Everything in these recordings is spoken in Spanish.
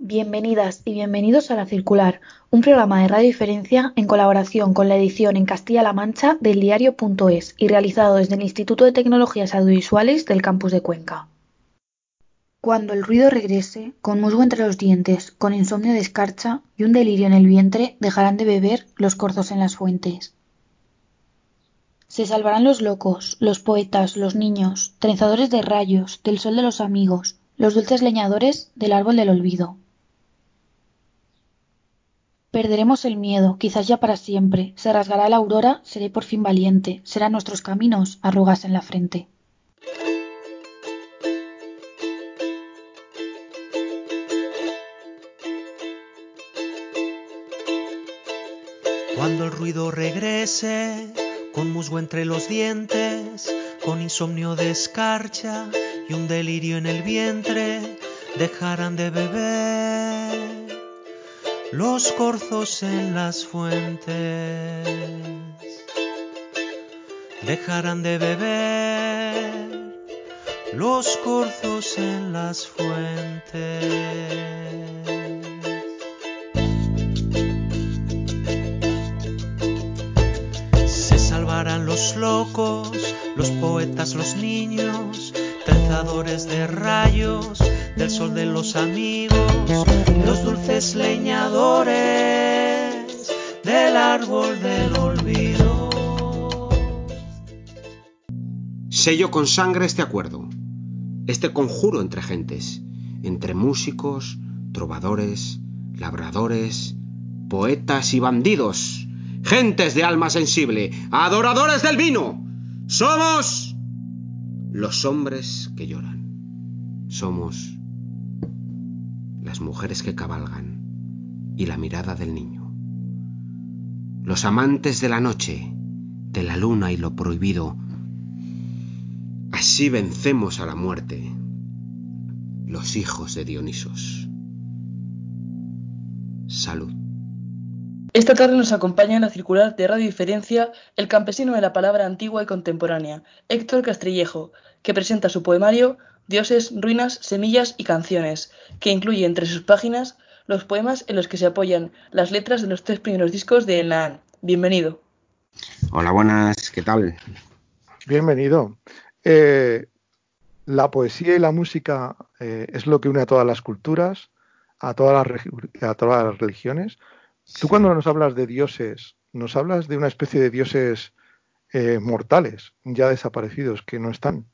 Bienvenidas y bienvenidos a La Circular, un programa de Radio Diferencia en colaboración con la edición en Castilla-La Mancha del diario.es y realizado desde el Instituto de Tecnologías Audiovisuales del campus de Cuenca. Cuando el ruido regrese, con musgo entre los dientes, con insomnio de escarcha y un delirio en el vientre, dejarán de beber los corzos en las fuentes. Se salvarán los locos, los poetas, los niños, trenzadores de rayos, del sol de los amigos, los dulces leñadores del árbol del olvido. Perderemos el miedo, quizás ya para siempre. Se rasgará la aurora, seré por fin valiente. Serán nuestros caminos arrugas en la frente. Cuando el ruido regrese, con musgo entre los dientes, con insomnio de escarcha y un delirio en el vientre, dejarán de beber los corzos en las fuentes dejarán de beber los corzos en las fuentes. Se salvarán los locos, los poetas, los niños, trenzadores de rayos, del sol de los amigos, los dulces leñadores del árbol del olvido. Sello con sangre este acuerdo, este conjuro entre gentes, entre músicos, trovadores, labradores, poetas y bandidos, gentes de alma sensible, adoradores del vino. Somos los hombres que lloran. Somos mujeres que cabalgan y la mirada del niño. Los amantes de la noche, de la luna y lo prohibido. Así vencemos a la muerte, los hijos de Dionisos. Salud. Esta tarde nos acompaña en la circular de Radio Diferencia el campesino de la palabra antigua y contemporánea, Héctor Castrillejo, que presenta su poemario Dioses, ruinas, semillas y canciones, que incluye entre sus páginas los poemas en los que se apoyan las letras de los tres primeros discos de Naan. Bienvenido. Hola, buenas, ¿qué tal? Bienvenido. Eh, la poesía y la música eh, es lo que une a todas las culturas, a todas las, a todas las religiones. Tú cuando nos hablas de dioses, nos hablas de una especie de dioses eh, mortales, ya desaparecidos, que no están.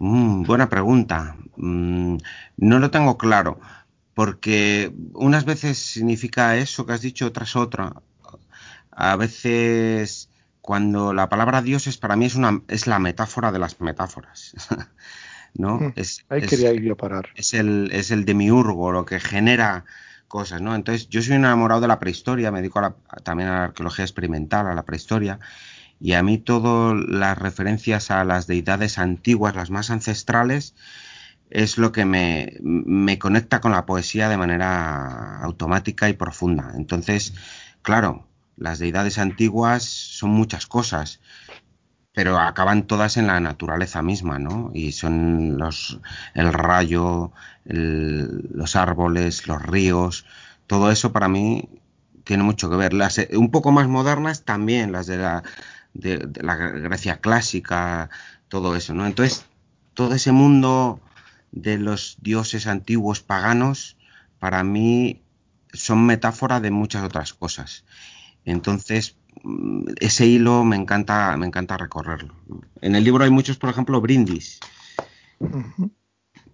Mm, buena pregunta. Mm, no lo tengo claro, porque unas veces significa eso que has dicho, otras otra. A veces, cuando la palabra Dios es para mí es una es la metáfora de las metáforas. ¿No? Mm, es, Ahí es- quería ir yo a parar. es el, es el demiurgo, lo que genera cosas, ¿no? Entonces, yo soy un enamorado de la prehistoria, me dedico a la- también a la arqueología experimental, a la prehistoria, y a mí todas las referencias a las deidades antiguas, las más ancestrales, es lo que me, me conecta con la poesía de manera automática y profunda. Entonces, claro, las deidades antiguas son muchas cosas, pero acaban todas en la naturaleza misma, ¿no? Y son los, el rayo, los árboles, los ríos, todo eso para mí tiene mucho que ver. Las un poco más modernas también, las de la, de, la Grecia clásica, todo eso, ¿no? Entonces, todo ese mundo de los dioses antiguos paganos, para mí son metáfora de muchas otras cosas. Entonces, mm, ese hilo me encanta, me encanta recorrerlo. En el libro hay muchos, por ejemplo, brindis.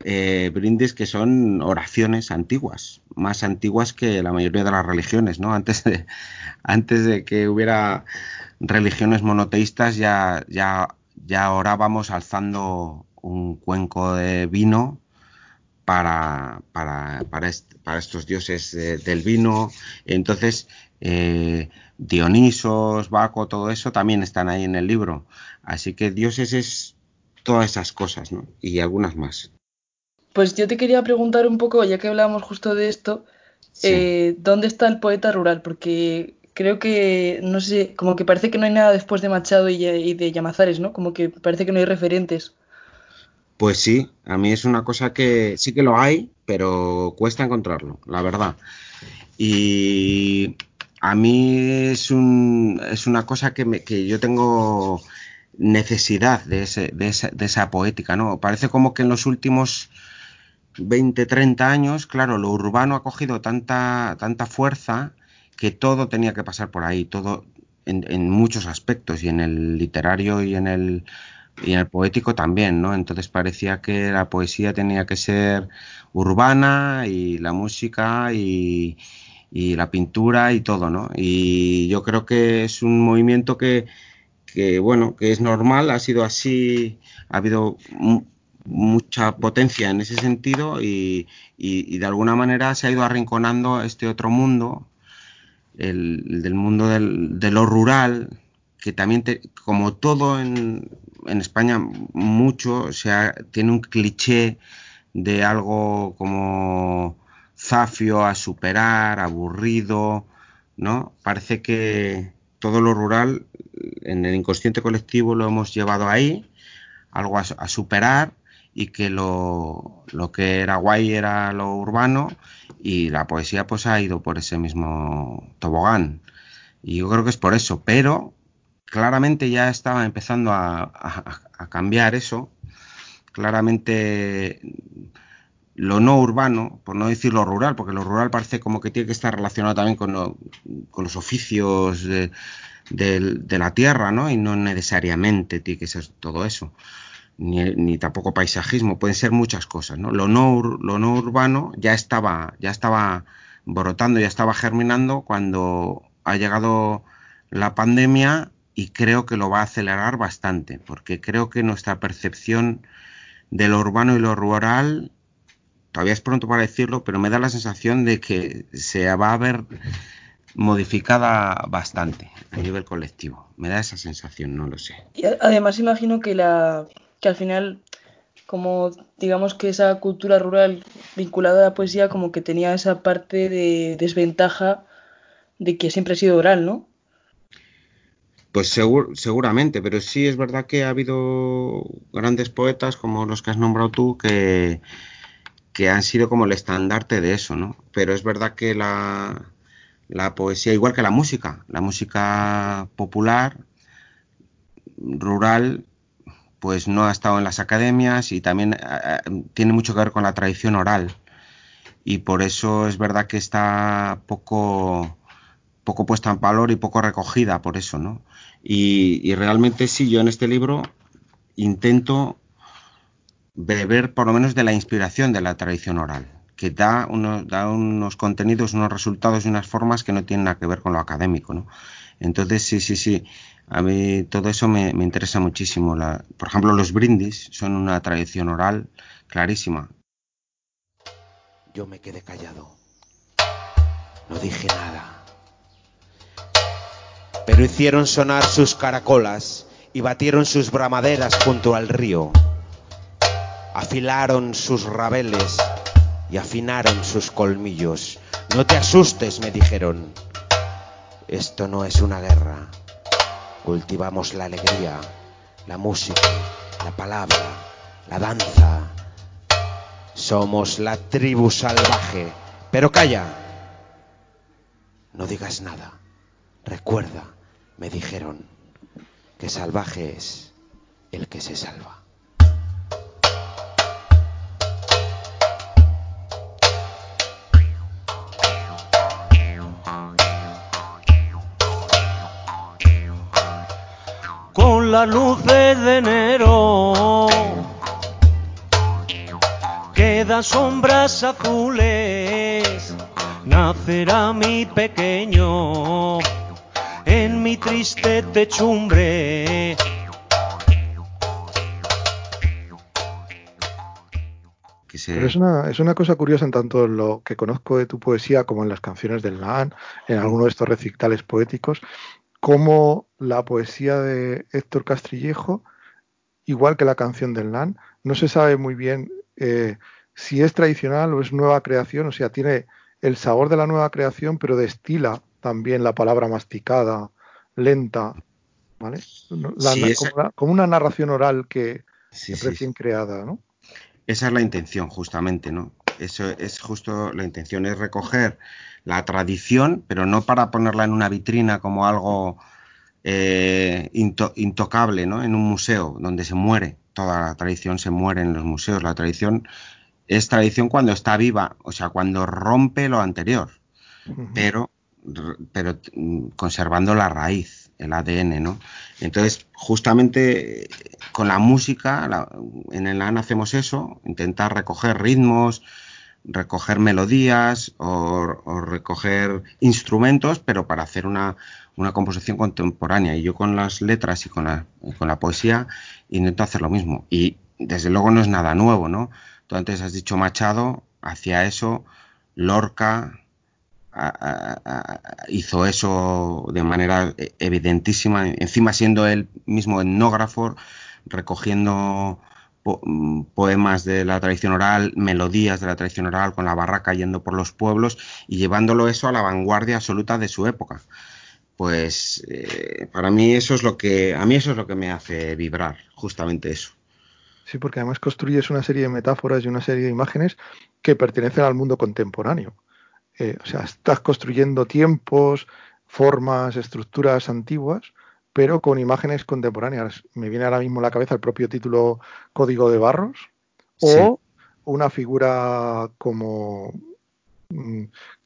Eh, brindis que son oraciones antiguas, más antiguas que la mayoría de las religiones, ¿no? Antes de, antes de que hubiera religiones monoteístas ya, ya, ya orábamos alzando un cuenco de vino para, para, para, para estos dioses de- del vino. Entonces, eh, Dionisos, Baco, todo eso también están ahí en el libro. Así que dioses es todas esas cosas, ¿no? Y algunas más. Pues yo te quería preguntar un poco, ya que hablábamos justo de esto, Sí. eh, ¿dónde está el poeta rural? Porque creo que, no sé, como que parece que no hay nada después de Machado y, y de Llamazares, ¿no? Como que parece que no hay referentes. Pues sí, a mí es una cosa que sí que lo hay, pero cuesta encontrarlo, la verdad. Y a mí es, un, es una cosa que, me, que yo tengo necesidad de, ese, de, esa, de esa poética, ¿no? Parece como que en los últimos 20, 30 años, claro, lo urbano ha cogido tanta, tanta fuerza que todo tenía que pasar por ahí, todo en, en muchos aspectos, y en el literario y en el, y en el poético también, ¿no? Entonces parecía que la poesía tenía que ser urbana y la música y, y la pintura y todo, ¿no? Y yo creo que es un movimiento que, que bueno, que es normal, ha sido así, ha habido mucha potencia en ese sentido y, y, de alguna manera se ha ido arrinconando este otro mundo, el, el del mundo del, de lo rural, que también, como todo en, en, España, mucho, o sea, tiene un cliché de algo como zafio a superar, aburrido, ¿no? Parece que todo lo rural en el inconsciente colectivo lo hemos llevado ahí, algo a superar y que lo, lo, que era guay era lo urbano y la poesía pues ha ido por ese mismo tobogán. Y yo creo que es por eso, pero claramente ya estaba empezando a, a, cambiar eso. Claramente lo no urbano, por no decir lo rural, porque lo rural parece como que tiene que estar relacionado también con, lo, con los oficios de, de, la tierra, ¿no? Y no necesariamente tiene que ser todo eso, ni, ni tampoco paisajismo, pueden ser muchas cosas, ¿no? Lo no, lo no urbano ya estaba, ya estaba brotando, ya estaba germinando cuando ha llegado la pandemia y creo que lo va a acelerar bastante, porque creo que nuestra percepción de lo urbano y lo rural todavía es pronto para decirlo, pero me da la sensación de que se va a ver modificada bastante a nivel colectivo. Me da esa sensación, no lo sé. Y además imagino que la que al final como digamos que esa cultura rural vinculada a la poesía como que tenía esa parte de desventaja de que siempre ha sido oral, ¿no? Pues segur, seguramente, pero sí es verdad que ha habido grandes poetas como los que has nombrado tú que, que han sido como el estandarte de eso, ¿no? Pero es verdad que la, la poesía, igual que la música, la música popular, rural, pues no ha estado en las academias y también eh, tiene mucho que ver con la tradición oral. Y por eso es verdad que está poco, poco puesta en valor y poco recogida por eso, ¿no? Y, y realmente sí, yo en este libro intento beber por lo menos de la inspiración de la tradición oral, que da unos, da unos contenidos, unos resultados y unas formas que no tienen nada que ver con lo académico, ¿no? Entonces, sí, sí, sí, a mí todo eso me, interesa muchísimo. La, por ejemplo, los brindis son una tradición oral clarísima. Yo me quedé callado, no dije nada, pero hicieron sonar sus caracolas y batieron sus bramaderas junto al río afilaron sus rabeles y afinaron sus colmillos. No te asustes, me dijeron. Esto no es una guerra. Cultivamos la alegría, la música, la palabra, la danza. Somos la tribu salvaje. Pero calla. No digas nada. Recuerda, me dijeron, que salvaje es el que se salva. Las luces de enero. Quedan sombras azules nacerá mi pequeño en mi triste techumbre. Pero es una, es una cosa curiosa en tanto en lo que conozco de tu poesía como en las canciones del LAN, en alguno de estos recitales poéticos, cómo la poesía de Héctor Castrillejo, igual que la canción del LAN, no se sabe muy bien eh, si es tradicional o es nueva creación, o sea, tiene el sabor de la nueva creación, pero destila también la palabra masticada, lenta, ¿vale? La, sí, como, la, como, una narración oral que, sí, recién creada, ¿no? esa es la intención, justamente, ¿no? Eso es justo la intención, es recoger la tradición, pero no para ponerla en una vitrina como algo eh, intocable, ¿no? En un museo donde se muere, toda la tradición se muere en los museos. La tradición es tradición cuando está viva, o sea, cuando rompe lo anterior, pero, pero conservando la raíz, el ADN, ¿no? Entonces, justamente con la música, en el AN hacemos eso, intentar recoger ritmos, recoger melodías o, recoger instrumentos, pero para hacer una, una, composición contemporánea. Y yo con las letras y con la, con la poesía intento hacer lo mismo. Y desde luego no es nada nuevo, ¿no? Tú antes has dicho Machado, hacia eso, Lorca hizo eso de manera evidentísima, encima siendo él mismo etnógrafo, recogiendo Mm, poemas de la tradición oral, melodías de la tradición oral, con la barraca yendo por los pueblos y llevándolo eso a la vanguardia absoluta de su época. Pues eh, para mí eso es lo que, a mí eso es lo que me hace vibrar, justamente eso. Sí, porque además construyes una serie de metáforas y una serie de imágenes que pertenecen al mundo contemporáneo. Eh, o sea, estás construyendo tiempos, formas, estructuras antiguas, pero con imágenes contemporáneas. Me viene ahora mismo a la cabeza el propio título Código de Barros o una figura como mm,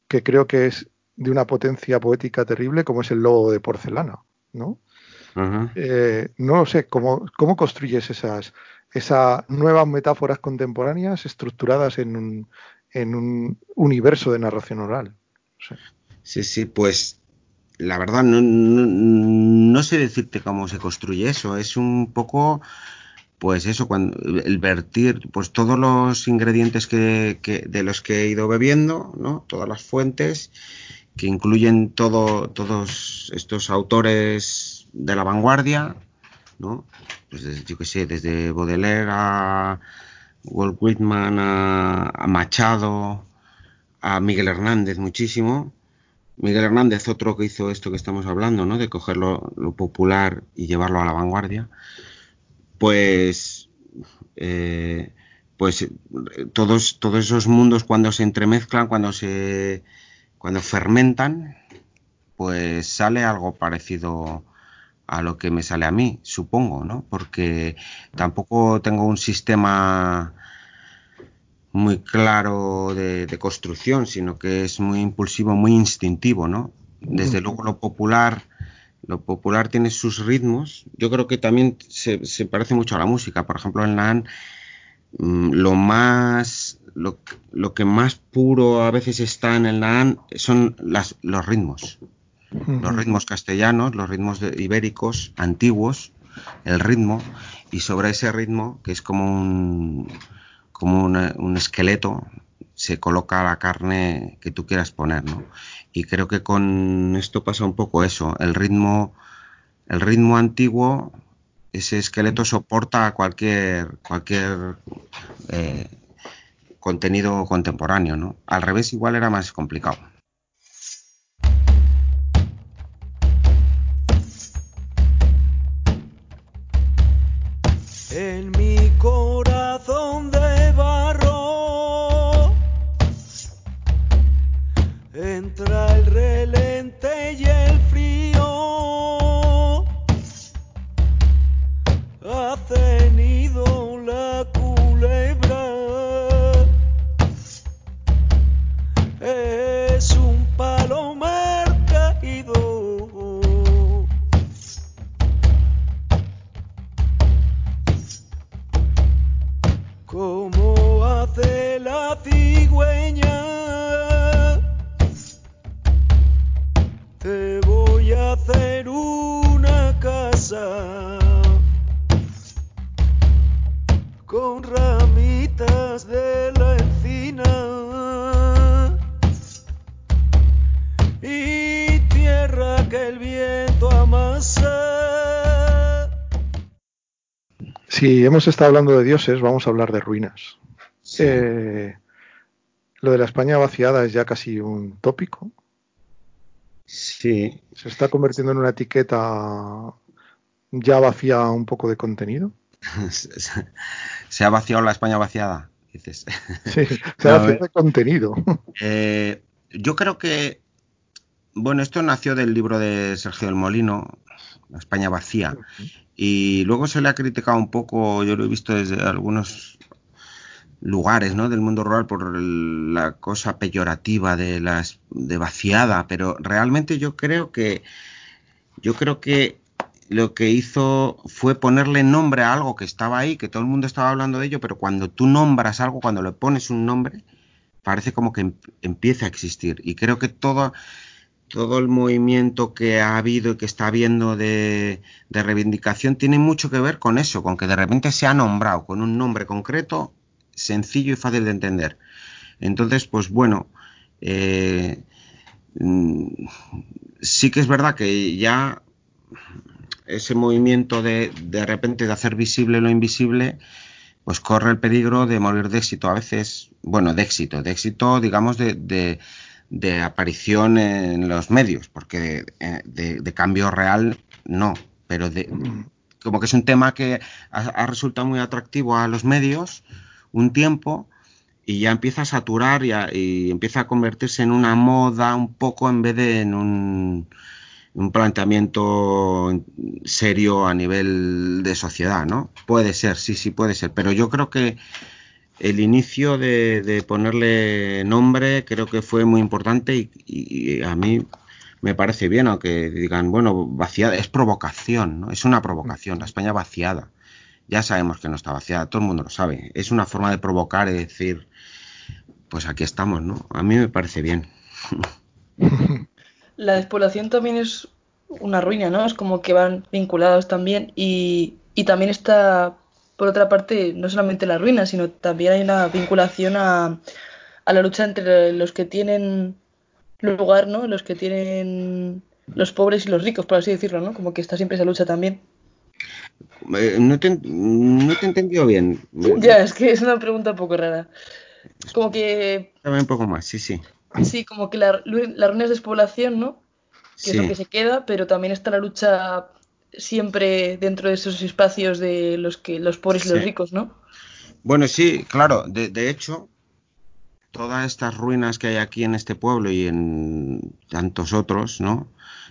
que creo que es de una potencia poética terrible como es el lobo de porcelana, ¿no? Eh, no sé, ¿cómo, ¿cómo construyes esas, esas nuevas metáforas contemporáneas estructuradas en un, en un universo de narración oral? Sí, sí, pues la verdad no, no, sé decirte cómo se construye eso. Es un poco, pues eso, cuando el vertir, pues todos los ingredientes que, de los que he ido bebiendo, ¿no? Todas las fuentes que incluyen todo, todos estos autores de la vanguardia, ¿no? Pues desde, yo qué sé, desde Baudelaire a Walt Whitman a Machado a Miguel Hernández muchísimo Miguel Hernández, otro que hizo esto que estamos hablando, ¿no? De coger lo, popular y llevarlo a la vanguardia. Pues, eh, pues todos, todos esos mundos cuando se entremezclan, cuando se, cuando fermentan, pues sale algo parecido a lo que me sale a mí, supongo, ¿no? Porque tampoco tengo un sistema muy claro de, construcción, sino que es muy impulsivo, muy instintivo, ¿no? Desde luego lo popular, lo popular tiene sus ritmos. Yo creo que también se, parece mucho a la música. Por ejemplo, en la mm, lo más, lo, que más puro a veces está en el NAN son las, los ritmos. Los ritmos castellanos, los ritmos ibéricos, antiguos, el ritmo, y sobre ese ritmo, que es como un, como un esqueleto, se coloca la carne que tú quieras poner, ¿no? Y creo que con esto pasa un poco eso, el ritmo, el ritmo antiguo, ese esqueleto soporta cualquier, cualquier eh, contenido contemporáneo, ¿no? Al revés igual era más complicado. Si hemos estado hablando de dioses, vamos a hablar de ruinas. Eh, lo de la España vaciada es ya casi un tópico. Sí. ¿Se está convirtiendo en una etiqueta ya vacía un poco de contenido? ¿Se ha vaciado la España vaciada? dices. Sí, creación de contenido. Eh, yo creo que, bueno, esto nació del libro de Sergio del Molino, España vacía, y luego se le ha criticado un poco, yo lo he visto desde algunos lugares ¿no? del mundo rural por la cosa peyorativa de las de vaciada, pero realmente yo creo que yo creo que lo que hizo fue ponerle nombre a algo que estaba ahí, que todo el mundo estaba hablando de ello, pero cuando tú nombras algo, cuando le pones un nombre, parece como que em, empieza a existir. Y creo que todo, todo el movimiento que ha habido y que está habiendo de, reivindicación tiene mucho que ver con eso, con que de repente se ha nombrado con un nombre concreto sencillo y fácil de entender. Entonces, pues bueno, eh, mm, sí que es verdad que ya ese movimiento de de repente de hacer visible lo invisible, pues corre el peligro de morir de éxito. A veces, bueno, de éxito, de éxito, digamos, de, de aparición en los medios, porque de, de, cambio real no, pero de, como que es un tema que ha, ha resultado muy atractivo a los medios un tiempo y ya empieza a saturar y, a, y, empieza a convertirse en una moda un poco en vez de en un, un, planteamiento serio a nivel de sociedad, ¿no? Puede ser, sí, sí, puede ser, pero yo creo que el inicio de, ponerle nombre creo que fue muy importante y, a mí me parece bien, aunque digan, bueno, vaciada, es provocación, ¿no? Es una provocación, la España vaciada ya sabemos que no está vaciada, todo el mundo lo sabe. Es una forma de provocar y decir, pues aquí estamos, ¿no? A mí me parece bien. La despoblación también es una ruina, ¿no? Es como que van vinculados también y también está, por otra parte, no solamente la ruina, sino también hay una vinculación a, a la lucha entre los que tienen lugar, ¿no? Los que tienen los pobres y los ricos, por así decirlo, ¿no? Como que está siempre esa lucha también. Eh, no, te, no te he entendido bien. Ya, es que es una pregunta un poco rara. Como que. Dame un poco más, sí, sí. Sí, como que la, la ruina es despoblación, ¿no? Que sí. es lo que se queda, pero también está la lucha siempre dentro de esos espacios de los que los pobres sí. y los ricos, ¿no? Bueno, sí, claro. De, de hecho, todas estas ruinas que hay aquí en este pueblo y en tantos otros, ¿no?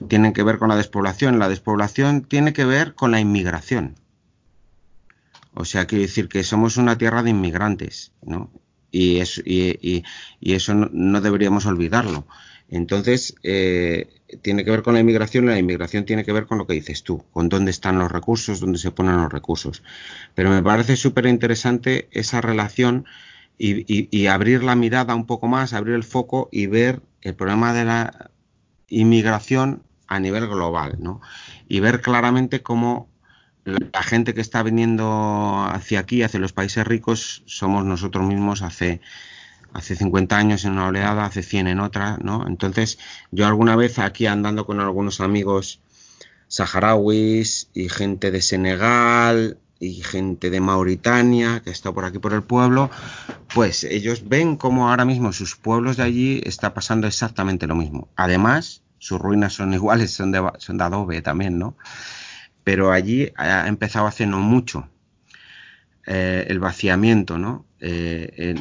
Tienen que ver con la despoblación. La despoblación tiene que ver con la inmigración. O sea, quiero decir que somos una tierra de inmigrantes, ¿no? Y, es, y, y, y eso no, no, deberíamos olvidarlo. Entonces, eh, tiene que ver con la inmigración y la inmigración tiene que ver con lo que dices tú, con dónde están los recursos, dónde se ponen los recursos. Pero me parece súper interesante esa relación y, abrir la mirada un poco más, abrir el foco y ver el problema de la inmigración a nivel global, ¿no? Y ver claramente cómo la gente que está viniendo hacia aquí, hacia los países ricos, somos nosotros mismos hace, hace 50 años en una oleada, hace 100 en otra, ¿no? Entonces, yo alguna vez aquí andando con algunos amigos saharauis y gente de Senegal y gente de Mauritania que está por aquí por el pueblo, pues ellos ven como ahora mismo sus pueblos de allí está pasando exactamente lo mismo. Además, sus ruinas son iguales, son de, adobe también, ¿no? pero allí ha empezado hace no mucho eh, el vaciamiento, ¿no? Eh,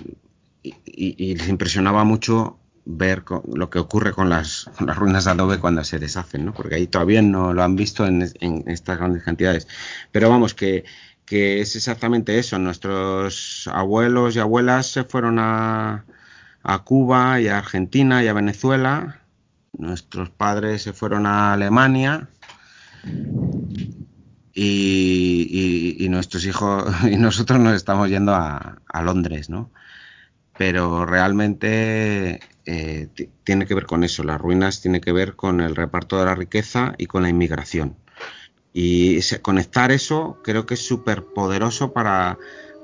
y, les impresionaba mucho ver lo que ocurre con las, con las, ruinas de adobe cuando se deshacen, ¿no? Porque ahí todavía no lo han visto en, estas grandes cantidades. Pero vamos, que, es exactamente eso. Nuestros abuelos y abuelas se fueron a, a Cuba y a Argentina y a Venezuela. Nuestros padres se fueron a Alemania y, nuestros hijos y nosotros nos estamos yendo a, a Londres, ¿no? Pero realmente eh, tiene que ver con eso, las ruinas tiene que ver con el reparto de la riqueza y con la inmigración. Y se, conectar eso creo que es súper poderoso para,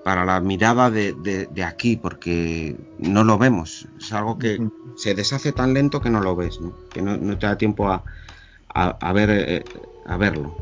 para la mirada de, de, de, aquí, porque no lo vemos. Es algo que uh -huh. se deshace tan lento que no lo ves, ¿no? que no, no te da tiempo a, a, a ver, eh, a verlo.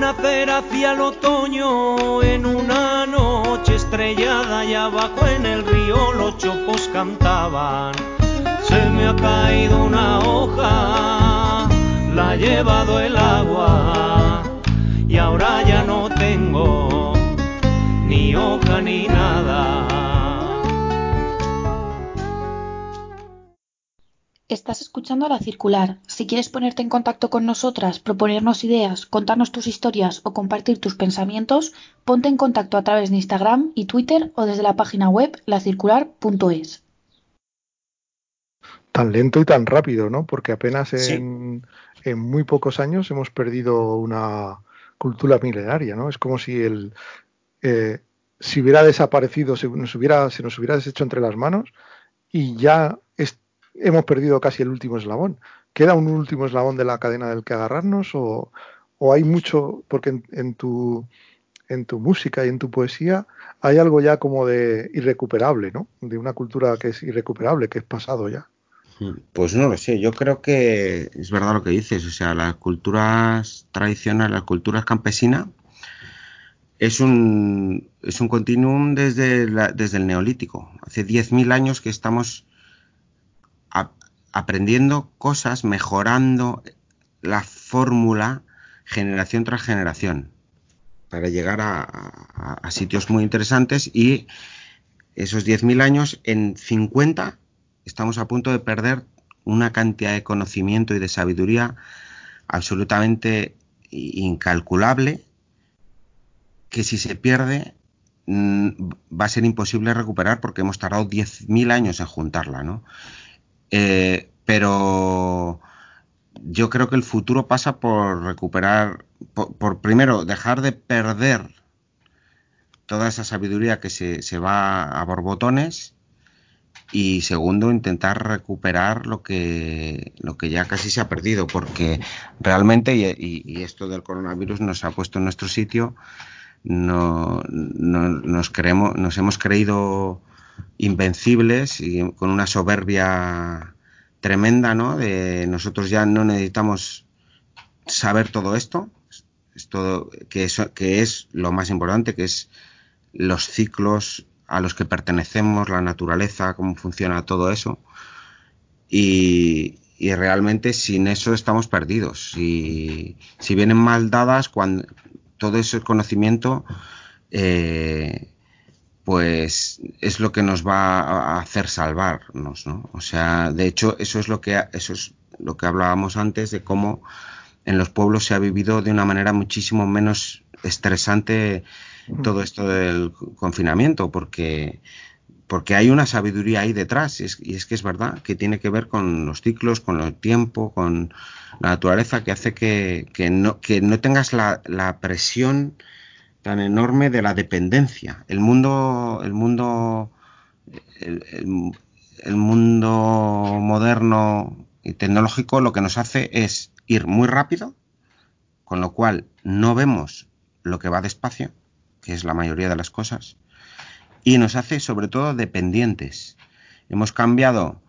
Nacer hacia el otoño en una noche estrellada y abajo en el río los chopos cantaban. Se me ha caído una hoja, la ha llevado el agua y ahora ya no tengo ni hoja ni nada. Estás escuchando a La Circular. Si quieres ponerte en contacto con nosotras, proponernos ideas, contarnos tus historias o compartir tus pensamientos, ponte en contacto a través de Instagram y Twitter o desde la página web lacircular.es. Tan lento y tan rápido, ¿no? Porque apenas Sí. en, muy pocos años hemos perdido una cultura milenaria, ¿no? Es como si el eh, si hubiera desaparecido, se nos hubiera, se nos hubiera deshecho entre las manos y ya hemos perdido casi el último eslabón. ¿Queda un último eslabón de la cadena del que agarrarnos o, o hay mucho, porque en, en tu en tu música y en tu poesía hay algo ya como de irrecuperable, ¿no? De una cultura que es irrecuperable, que es pasado ya. Pues no lo sé, yo creo que es verdad lo que dices, o sea, las culturas tradicionales, las culturas campesinas, es un, es un continuum desde, desde el neolítico. Hace 10.000 años que estamos aprendiendo cosas, mejorando la fórmula generación tras generación para llegar a, sitios muy interesantes y esos 10.000 años en 50 estamos a punto de perder una cantidad de conocimiento y de sabiduría absolutamente incalculable que si se pierde mm, va a ser imposible recuperar porque hemos tardado 10.000 años en juntarla, ¿no? Eh, pero yo creo que el futuro pasa por recuperar, por, por primero dejar de perder toda esa sabiduría que se, se va a borbotones y segundo intentar recuperar lo que lo que ya casi se ha perdido porque realmente y, y- y esto del coronavirus nos ha puesto en nuestro sitio no, no- nos creemos nos hemos creído invencibles y con una soberbia tremenda no de nosotros ya no necesitamos saber todo esto esto que es, que es lo más importante que es los ciclos a los que pertenecemos, la naturaleza, cómo funciona todo eso. Y, y realmente sin eso estamos perdidos. Si, si vienen mal dadas, cuando todo ese conocimiento, eh, pues es lo que nos va a hacer salvarnos, ¿no? O sea, de hecho, eso es lo que eso es lo que hablábamos antes de cómo en los pueblos se ha vivido de una manera muchísimo menos estresante todo esto del confinamiento, porque, porque hay una sabiduría ahí detrás, y es, y es, que es verdad, que tiene que ver con los ciclos, con el tiempo, con la naturaleza, que hace que, que, no, que no, tengas la, la, presión tan enorme de la dependencia. El mundo, el mundo, el, mundo moderno y tecnológico lo que nos hace es ir muy rápido, con lo cual no vemos lo que va despacio, que es la mayoría de las cosas, y nos hace sobre todo dependientes. Hemos cambiado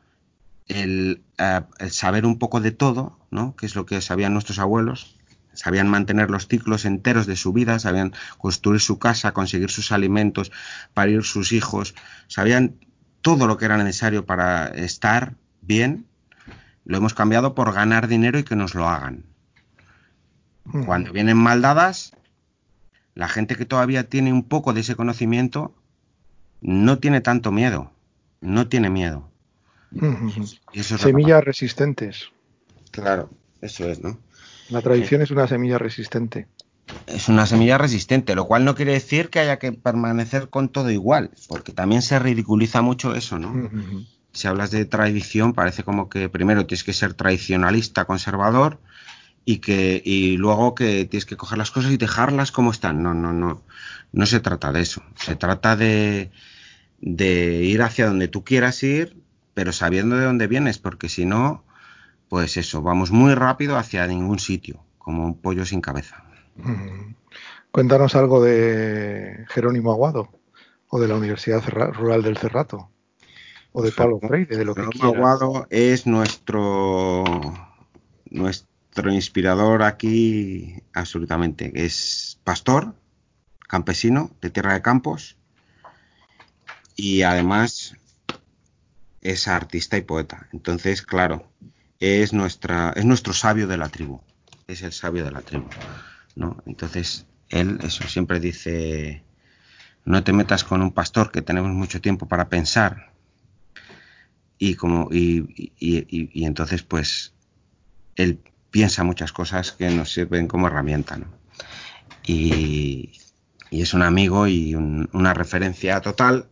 el, uh, el, saber un poco de todo, ¿no? que es lo que sabían nuestros abuelos, sabían mantener los ciclos enteros de su vida, sabían construir su casa, conseguir sus alimentos, parir sus hijos, sabían todo lo que era necesario para estar bien, lo hemos cambiado por ganar dinero y que nos lo hagan. Cuando vienen mal dadas, la gente que todavía tiene un poco de ese conocimiento no tiene tanto miedo, no tiene miedo. Eso es Semillas resistentes. Claro, eso es, ¿no? La tradición es una semilla resistente. Es una semilla resistente, lo cual no quiere decir que haya que permanecer con todo igual, porque también se ridiculiza mucho eso, ¿no? Uh -huh. Si hablas de tradición, parece como que primero tienes que ser tradicionalista, conservador, y que y luego que tienes que coger las cosas y dejarlas como están. No, no, no. No se trata de eso. Se trata de, de ir hacia donde tú quieras ir, pero sabiendo de dónde vienes, porque si no, pues eso, vamos muy rápido hacia ningún sitio, como un pollo sin cabeza. Mm. Cuéntanos algo de Jerónimo Aguado o de la Universidad Rural del Cerrato o de Pablo Freire, de lo que Jerónimo. Aguado es nuestro nuestro inspirador aquí, absolutamente. Es pastor, campesino, de tierra de campos, y además es artista y poeta. Entonces, claro, es, nuestra, es nuestro sabio de la tribu. Es el sabio de la tribu. ¿no? Entonces, él eso siempre dice, no te metas con un pastor que tenemos mucho tiempo para pensar. Y como, y, y, entonces, pues, él piensa muchas cosas que nos sirven como herramienta, ¿no? Y, es un amigo y una referencia total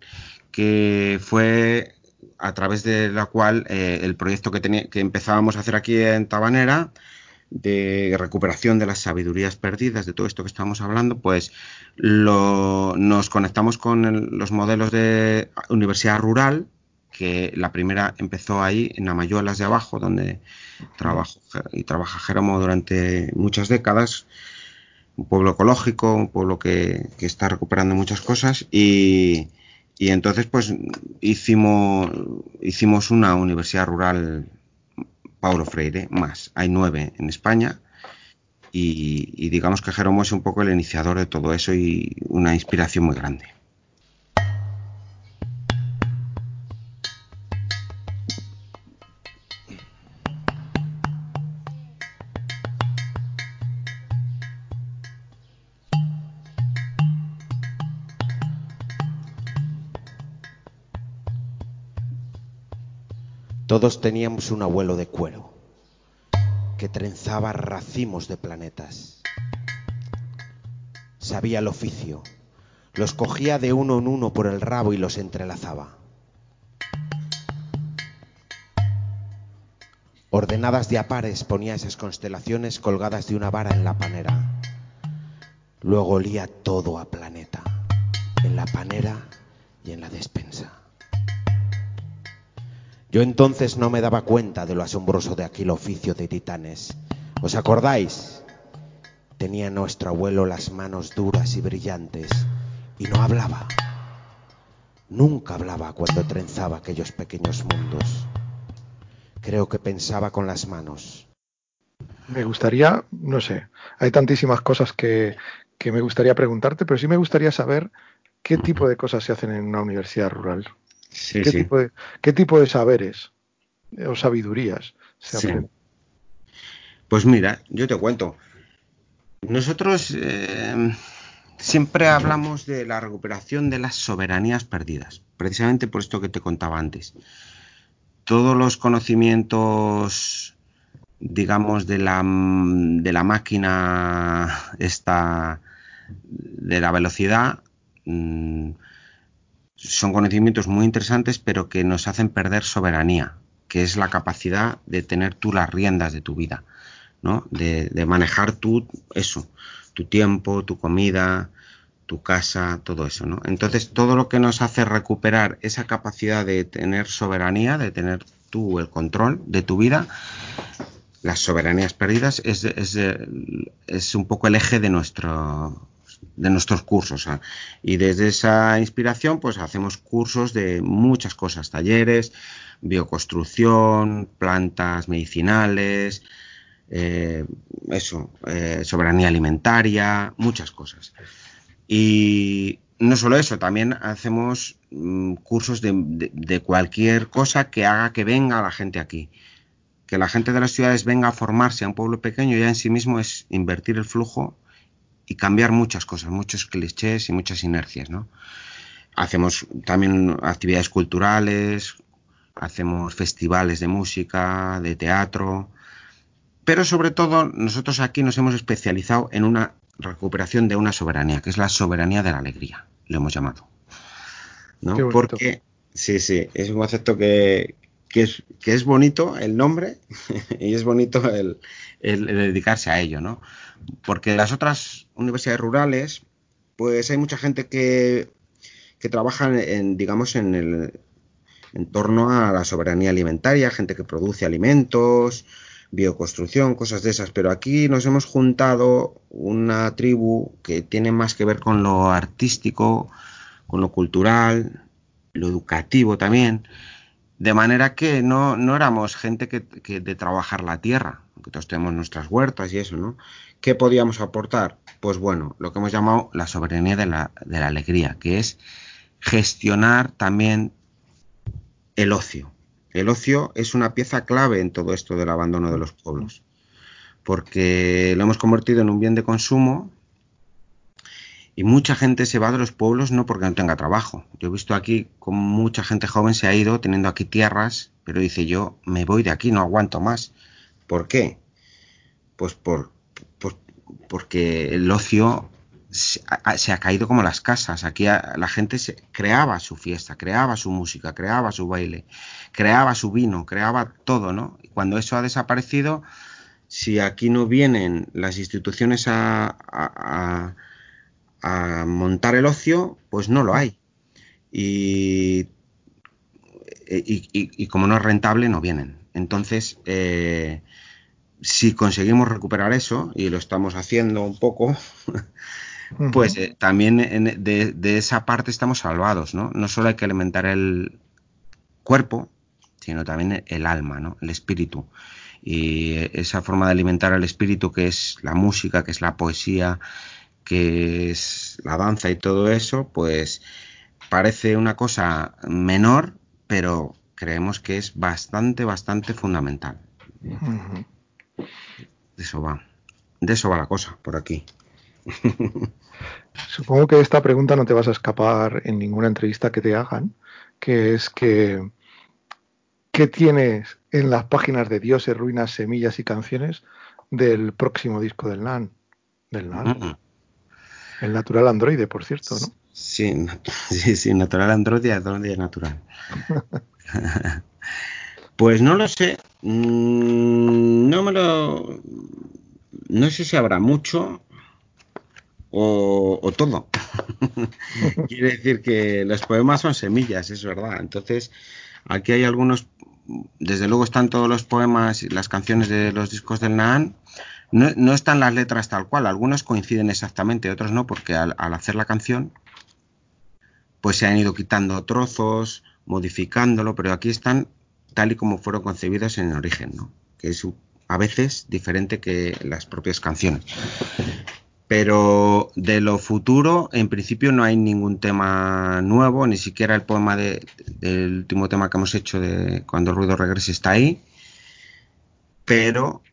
que fue a través de la cual eh, el proyecto que, que empezábamos a hacer aquí en Tabanera de recuperación de las sabidurías perdidas, de todo esto que estamos hablando, pues nos conectamos con los modelos de universidad rural, que la primera empezó ahí en Amayuelas de abajo, donde trabajo y trabaja Jeromo durante muchas décadas, un pueblo ecológico, un pueblo que está recuperando muchas cosas y, y entonces pues hicimos, hicimos una universidad rural Paulo Freire más. Hay nueve en España y, y digamos que Jeromo es un poco el iniciador de todo eso y una inspiración muy grande. Todos teníamos un abuelo de cuero que trenzaba racimos de planetas. Sabía el oficio, los cogía de uno en uno por el rabo y los entrelazaba. Ordenadas de a pares ponía esas constelaciones colgadas de una vara en la panera. Luego olía todo a planeta, en la panera y en la despensa. Yo entonces no me daba cuenta de lo asombroso de aquel oficio de titanes. ¿Os acordáis? Tenía nuestro abuelo las manos duras y brillantes y no hablaba. Nunca hablaba cuando trenzaba aquellos pequeños mundos. Creo que pensaba con las manos. Me gustaría, no sé, hay tantísimas cosas que, que me gustaría preguntarte, pero sí me gustaría saber qué tipo de cosas se hacen en una universidad rural. ¿Qué, Tipo de, ¿Qué, Tipo de, saberes o sabidurías se aprenden? Pues mira, yo te cuento. Nosotros eh, siempre hablamos de la recuperación de las soberanías perdidas, precisamente por esto que te contaba antes. Todos los conocimientos, digamos, de la, de la máquina esta, de la velocidad, mm, son conocimientos muy interesantes, pero que nos hacen perder soberanía, que es la capacidad de tener tú las riendas de tu vida, ¿no? De, manejar tú eso, tu tiempo, tu comida, tu casa, todo eso, ¿no? Entonces, todo lo que nos hace recuperar esa capacidad de tener soberanía, de tener tú el control de tu vida, las soberanías perdidas, es, es, es un poco el eje de nuestro, de nuestros cursos. Y desde esa inspiración, pues hacemos cursos de muchas cosas, talleres, bioconstrucción, plantas medicinales, eh, eso, eh, soberanía alimentaria, muchas cosas. Y no solo eso, también hacemos mm, cursos de, cualquier cosa que haga que venga la gente aquí. Que la gente de las ciudades venga a formarse a un pueblo pequeño ya en sí mismo es invertir el flujo y cambiar muchas cosas, muchos clichés y muchas inercias, ¿no? Hacemos también actividades culturales, hacemos festivales de música, de teatro, pero sobre todo nosotros aquí nos hemos especializado en una recuperación de una soberanía, que es la soberanía de la alegría, lo hemos llamado. ¿no? Porque, sí, sí, es un concepto que, que, es, que es bonito el nombre y es bonito el, dedicarse a ello, ¿no? Porque las otras universidades rurales, pues hay mucha gente que, que trabaja en, digamos, en el en torno a la soberanía alimentaria, gente que produce alimentos, bioconstrucción, cosas de esas, pero aquí nos hemos juntado una tribu que tiene más que ver con lo artístico, con lo cultural, lo educativo también, de manera que no, no éramos gente que, de trabajar la tierra, aunque todos tenemos nuestras huertas y eso, ¿no? ¿Qué podíamos aportar? Pues bueno, lo que hemos llamado la soberanía de la, de la alegría, que es gestionar también el ocio. El ocio es una pieza clave en todo esto del abandono de los pueblos, porque lo hemos convertido en un bien de consumo y mucha gente se va de los pueblos no porque no tenga trabajo. Yo he visto aquí como mucha gente joven se ha ido teniendo aquí tierras, pero dice yo me voy de aquí, no aguanto más. ¿Por qué? Pues por, porque el ocio se ha, caído como las casas. Aquí la gente se, creaba su fiesta, creaba su música, creaba su baile, creaba su vino, creaba todo, ¿no? Y cuando eso ha desaparecido, si aquí no vienen las instituciones a a montar el ocio, pues no lo hay. Y, y, como no es rentable, no vienen. Entonces, eh, si conseguimos recuperar eso, y lo estamos haciendo un poco, pues eh, también de, esa parte estamos salvados, ¿no? No solo hay que alimentar el cuerpo, sino también el alma, ¿no? El espíritu. Y esa forma de alimentar el espíritu que es la música, que es la poesía, que es la danza y todo eso, pues parece una cosa menor, pero creemos que es bastante, bastante fundamental. De eso va. De eso va la cosa, por aquí. Supongo que esta pregunta no te vas a escapar en ninguna entrevista que te hagan, que es que ¿qué tienes en las páginas de Dioses, Ruinas, Semillas y Canciones del próximo disco del NAN? Del NAN. El natural androide, por cierto, ¿no? Sí, sí, sí, natural androide, androide natural. pues no lo sé. Mm, no me lo. No sé si habrá mucho o, todo. Quiere decir que los poemas son semillas, es verdad. Entonces, aquí hay algunos. Desde luego están todos los poemas y las canciones de los discos del Naan no, están las letras tal cual, algunas coinciden exactamente, otras no, porque al, hacer la canción, pues se han ido quitando trozos, modificándolo, pero aquí están tal y como fueron concebidos en el origen, ¿no? que es a veces diferente que las propias canciones. Pero de lo futuro, en principio no hay ningún tema nuevo, ni siquiera el poema del último tema que hemos hecho de Cuando el ruido regrese está ahí. Pero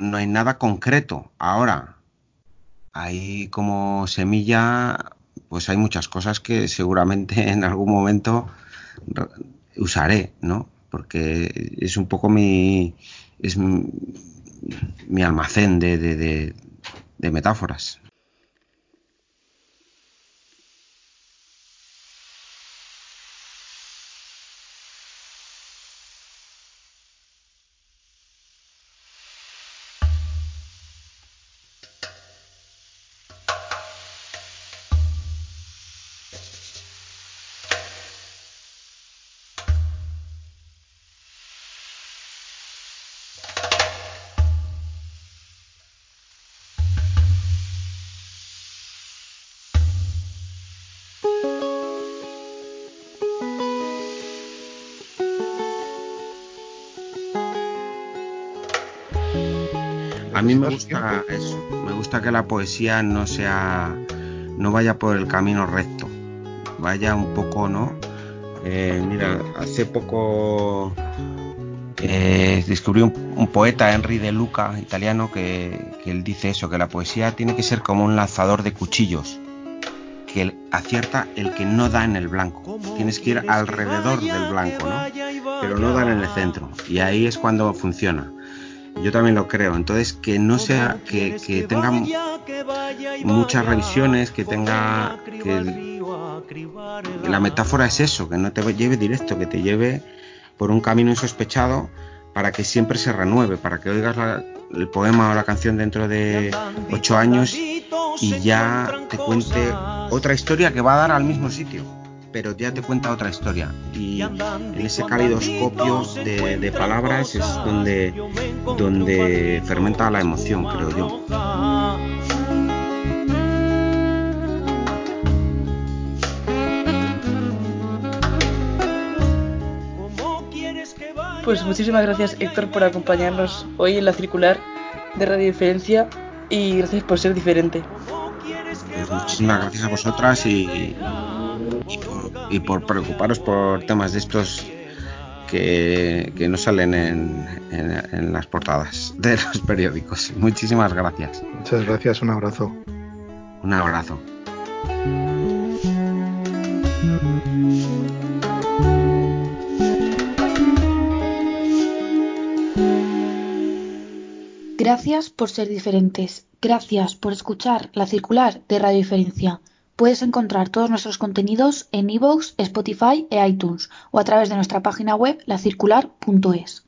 no hay nada concreto. Ahora, hay como semilla, pues hay muchas cosas que seguramente en algún momento usaré, ¿no? Porque es un poco mi, es mi, almacén de metáforas. A mí me gusta eso, me gusta que la poesía no sea, no vaya por el camino recto, vaya un poco, ¿no? Eh, mira, hace poco eh, descubrí un, poeta, Henry de Luca, italiano, que, él dice eso, que la poesía tiene que ser como un lanzador de cuchillos, que acierta el que no da en el blanco. Tienes que ir alrededor del blanco, ¿no? Pero no dar en el centro. Y ahí es cuando funciona. Yo también lo creo. Entonces, que no sea, que, que tenga muchas revisiones, que tenga. Que la metáfora es eso, que no te lleve directo, que te lleve por un camino insospechado para que siempre se renueve, para que oigas el poema o la canción dentro de ocho años y ya te cuente otra historia que va a dar al mismo sitio pero ya te cuenta otra historia. Y en ese calidoscopio de, de palabras es donde, donde fermenta la emoción, creo yo. Pues muchísimas gracias Héctor por acompañarnos hoy en la circular de Radio Diferencia y gracias por ser diferente. Pues muchísimas gracias a vosotras y, y, por, preocuparos por temas de estos que, no salen en, en las portadas de los periódicos. Muchísimas gracias. Muchas gracias, un abrazo. Un abrazo. Gracias por ser diferentes. Gracias por escuchar la circular de Radio Diferencia. Puedes encontrar todos nuestros contenidos en iVoox, Spotify e iTunes o a través de nuestra página web lacircular.es.